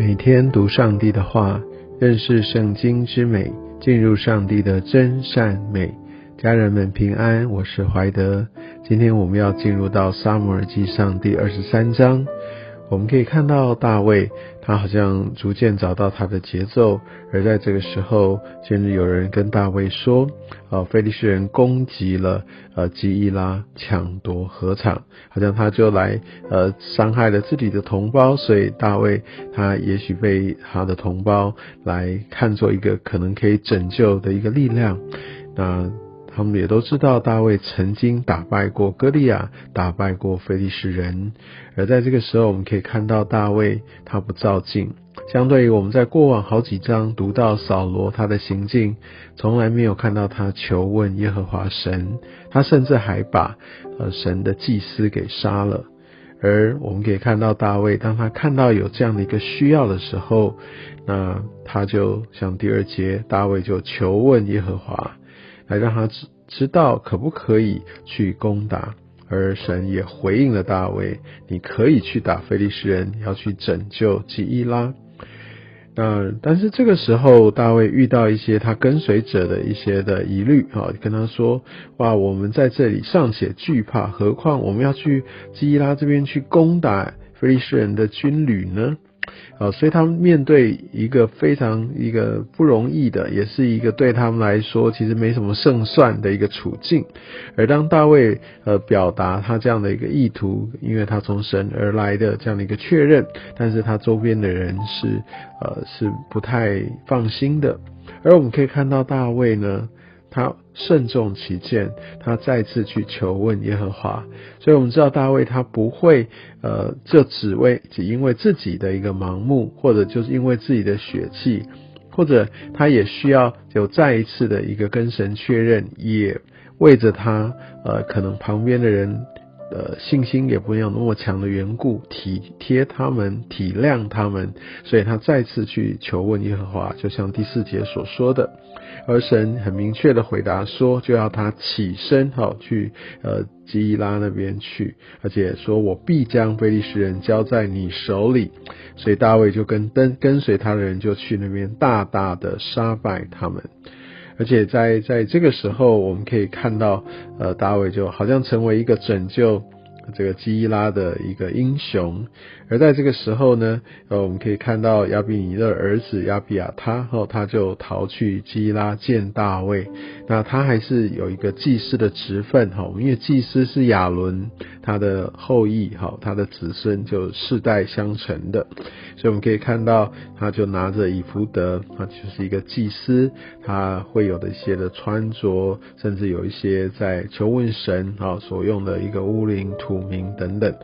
每天读上帝的话，认识圣经之美，进入上帝的真善美。家人们平安，我是怀德。今天我们要进入到撒母耳记上第二十三章。我们可以看到大卫，他好像逐渐找到他的节奏。而在这个时候，甚至有人跟大卫说：“呃，菲利士人攻击了呃基伊拉，抢夺禾场，好像他就来呃伤害了自己的同胞。所以大卫他也许被他的同胞来看作一个可能可以拯救的一个力量。那。”他们也都知道大卫曾经打败过歌利亚，打败过非利士人。而在这个时候，我们可以看到大卫他不照镜。相对于我们在过往好几章读到扫罗他的行径，从来没有看到他求问耶和华神。他甚至还把呃神的祭司给杀了。而我们可以看到大卫，当他看到有这样的一个需要的时候，那他就像第二节，大卫就求问耶和华。来让他知知道可不可以去攻打，而神也回应了大卫：你可以去打非利士人，要去拯救基伊拉。那但是这个时候，大卫遇到一些他跟随者的一些的疑虑啊，跟他说：哇，我们在这里尚且惧怕，何况我们要去基伊拉这边去攻打非利士人的军旅呢？啊，所以他们面对一个非常一个不容易的，也是一个对他们来说其实没什么胜算的一个处境。而当大卫呃表达他这样的一个意图，因为他从神而来的这样的一个确认，但是他周边的人是呃是不太放心的。而我们可以看到大卫呢。他慎重起见，他再次去求问耶和华。所以我们知道大卫他不会，呃，这只为只因为自己的一个盲目，或者就是因为自己的血气，或者他也需要有再一次的一个跟神确认，也为着他，呃，可能旁边的人。呃，信心也不有那么强的缘故，体贴他们，体谅他们，所以他再次去求问耶和华，就像第四节所说的，而神很明确的回答说，就要他起身，好去呃基伊拉那边去，而且说我必将非利士人交在你手里，所以大卫就跟跟跟随他的人就去那边大大的杀败他们。而且在在这个时候，我们可以看到，呃，大卫就好像成为一个拯救。这个基伊拉的一个英雄，而在这个时候呢，呃，我们可以看到亚比尼的儿子亚比亚他，后他就逃去基伊拉见大卫。那他还是有一个祭司的职分，哈，因为祭司是亚伦他的后裔，哈，他的子孙就世代相承的，所以我们可以看到，他就拿着以弗德，他就是一个祭司，他会有的一些的穿着，甚至有一些在求问神，啊所用的一个乌灵图。名等等，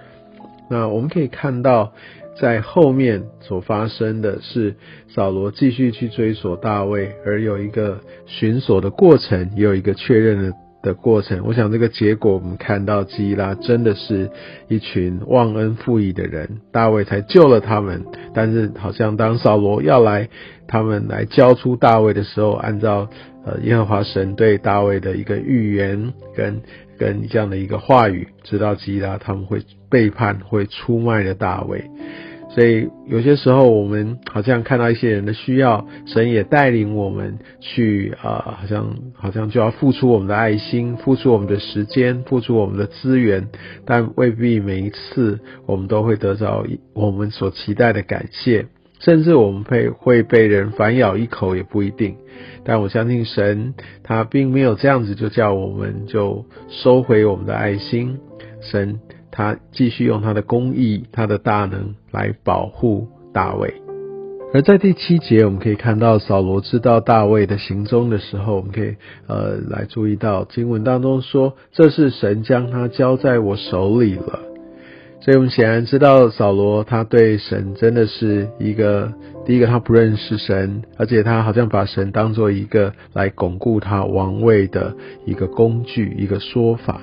那我们可以看到，在后面所发生的是扫罗继续去追索大卫，而有一个寻索的过程，也有一个确认的的过程。我想这个结果，我们看到基拉真的是一群忘恩负义的人，大卫才救了他们。但是好像当扫罗要来，他们来交出大卫的时候，按照呃耶和华神对大卫的一个预言跟。跟这样的一个话语，知道基拉他们会背叛、会出卖的大卫，所以有些时候我们好像看到一些人的需要，神也带领我们去啊，好像好像就要付出我们的爱心、付出我们的时间、付出我们的资源，但未必每一次我们都会得到我们所期待的感谢。甚至我们被会被人反咬一口也不一定，但我相信神他并没有这样子就叫我们就收回我们的爱心，神他继续用他的公义、他的大能来保护大卫。而在第七节，我们可以看到扫罗知道大卫的行踪的时候，我们可以呃来注意到经文当中说，这是神将他交在我手里了。所以我们显然知道，扫罗他对神真的是一个第一个，他不认识神，而且他好像把神当做一个来巩固他王位的一个工具，一个说法。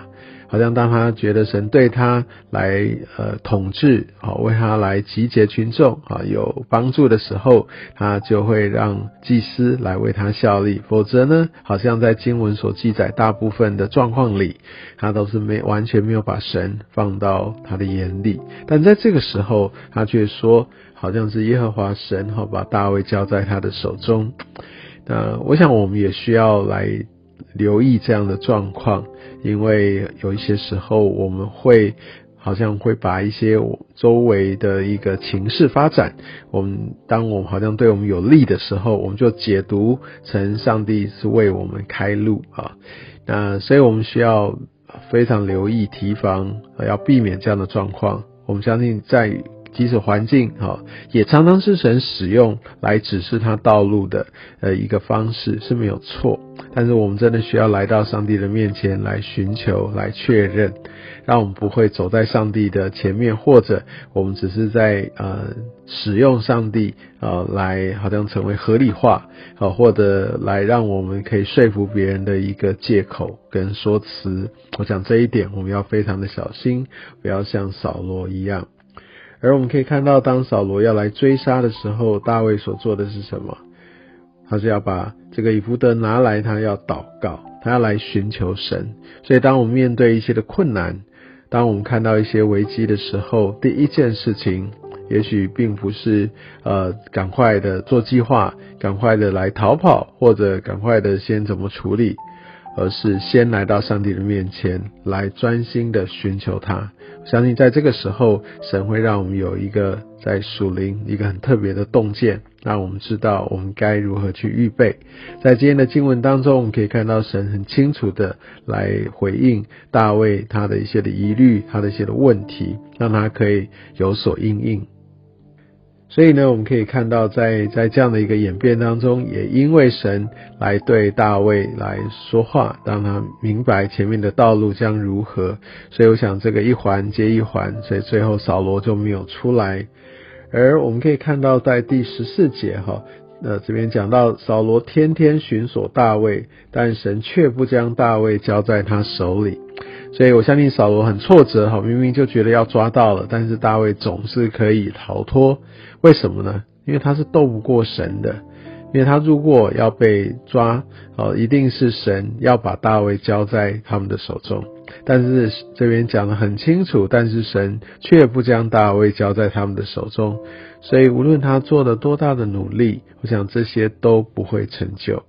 好像当他觉得神对他来呃统治，好为他来集结群众啊有帮助的时候，他就会让祭司来为他效力。否则呢，好像在经文所记载大部分的状况里，他都是没完全没有把神放到他的眼里。但在这个时候，他却说。好像是耶和华神哈把大卫交在他的手中。那我想我们也需要来留意这样的状况，因为有一些时候我们会。好像会把一些周围的一个情势发展，我们当我们好像对我们有利的时候，我们就解读成上帝是为我们开路啊。那所以我们需要非常留意提防，要避免这样的状况。我们相信在。即使环境哈，也常常是神使用来指示他道路的呃一个方式是没有错，但是我们真的需要来到上帝的面前来寻求、来确认，让我们不会走在上帝的前面，或者我们只是在呃使用上帝呃来好像成为合理化啊，或者来让我们可以说服别人的一个借口跟说辞。我想这一点我们要非常的小心，不要像扫罗一样。而我们可以看到，当扫罗要来追杀的时候，大卫所做的是什么？他是要把这个以弗德拿来，他要祷告，他要来寻求神。所以，当我们面对一些的困难，当我们看到一些危机的时候，第一件事情，也许并不是呃赶快的做计划，赶快的来逃跑，或者赶快的先怎么处理。而是先来到上帝的面前，来专心的寻求他。相信在这个时候，神会让我们有一个在属灵一个很特别的洞见，让我们知道我们该如何去预备。在今天的经文当中，我们可以看到神很清楚的来回应大卫他的一些的疑虑，他的一些的问题，让他可以有所应应。所以呢，我们可以看到，在在这样的一个演变当中，也因为神来对大卫来说话，让他明白前面的道路将如何。所以我想，这个一环接一环，所以最后扫罗就没有出来。而我们可以看到，在第十四节哈，呃，这边讲到扫罗天天寻索大卫，但神却不将大卫交在他手里。所以我相信扫罗很挫折哈，明明就觉得要抓到了，但是大卫总是可以逃脱。为什么呢？因为他是斗不过神的，因为他如果要被抓，哦，一定是神要把大卫交在他们的手中。但是这边讲的很清楚，但是神却不将大卫交在他们的手中，所以无论他做了多大的努力，我想这些都不会成就。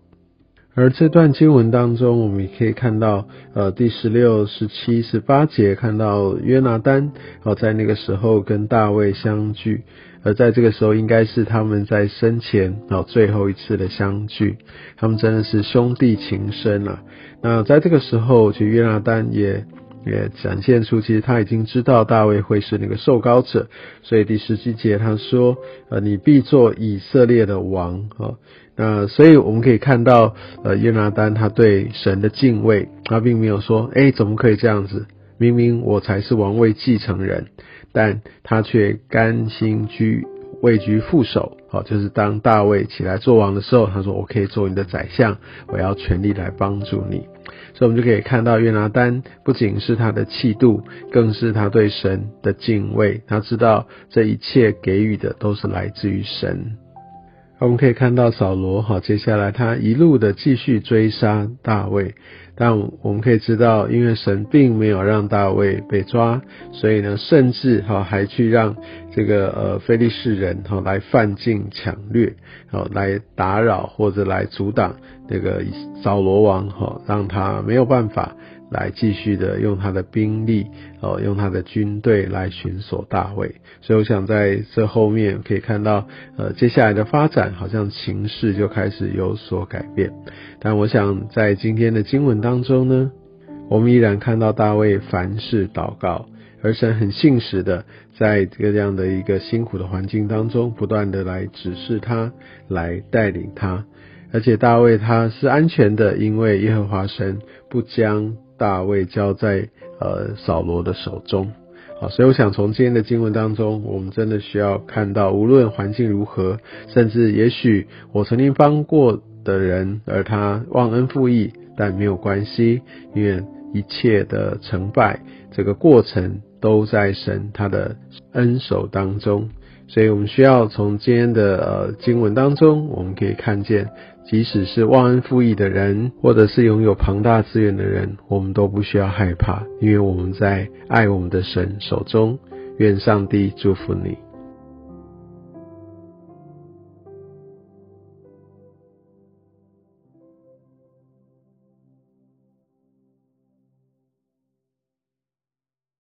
而这段经文当中，我们也可以看到，呃，第十六、十七、十八节看到约拿丹，哦，在那个时候跟大卫相聚，而在这个时候应该是他们在生前哦最后一次的相聚，他们真的是兄弟情深啊。那在这个时候，其实约拿丹也也展现出，其实他已经知道大卫会是那个受膏者，所以第十七节他说，呃，你必做以色列的王，哦。那所以我们可以看到，呃，约拿丹他对神的敬畏，他并没有说，哎，怎么可以这样子？明明我才是王位继承人，但他却甘心居位居副手，好，就是当大卫起来做王的时候，他说，我可以做你的宰相，我要全力来帮助你。所以，我们就可以看到约拿丹不仅是他的气度，更是他对神的敬畏，他知道这一切给予的都是来自于神。我们可以看到扫罗哈，接下来他一路的继续追杀大卫，但我们可以知道，因为神并没有让大卫被抓，所以呢，甚至哈还去让这个呃非利士人哈来犯境抢掠，好来打扰或者来阻挡这个扫罗王哈，让他没有办法。来继续的用他的兵力哦，用他的军队来寻索大卫。所以我想在这后面可以看到，呃，接下来的发展好像情势就开始有所改变。但我想在今天的经文当中呢，我们依然看到大卫凡事祷告，而神很信实的在这样的一个辛苦的环境当中，不断的来指示他，来带领他。而且大卫他是安全的，因为耶和华神不将。大卫交在呃扫罗的手中，好，所以我想从今天的经文当中，我们真的需要看到，无论环境如何，甚至也许我曾经帮过的人，而他忘恩负义，但没有关系，因为一切的成败，这个过程都在神他的恩手当中。所以我们需要从今天的呃经文当中，我们可以看见，即使是忘恩负义的人，或者是拥有庞大资源的人，我们都不需要害怕，因为我们在爱我们的神手中。愿上帝祝福你。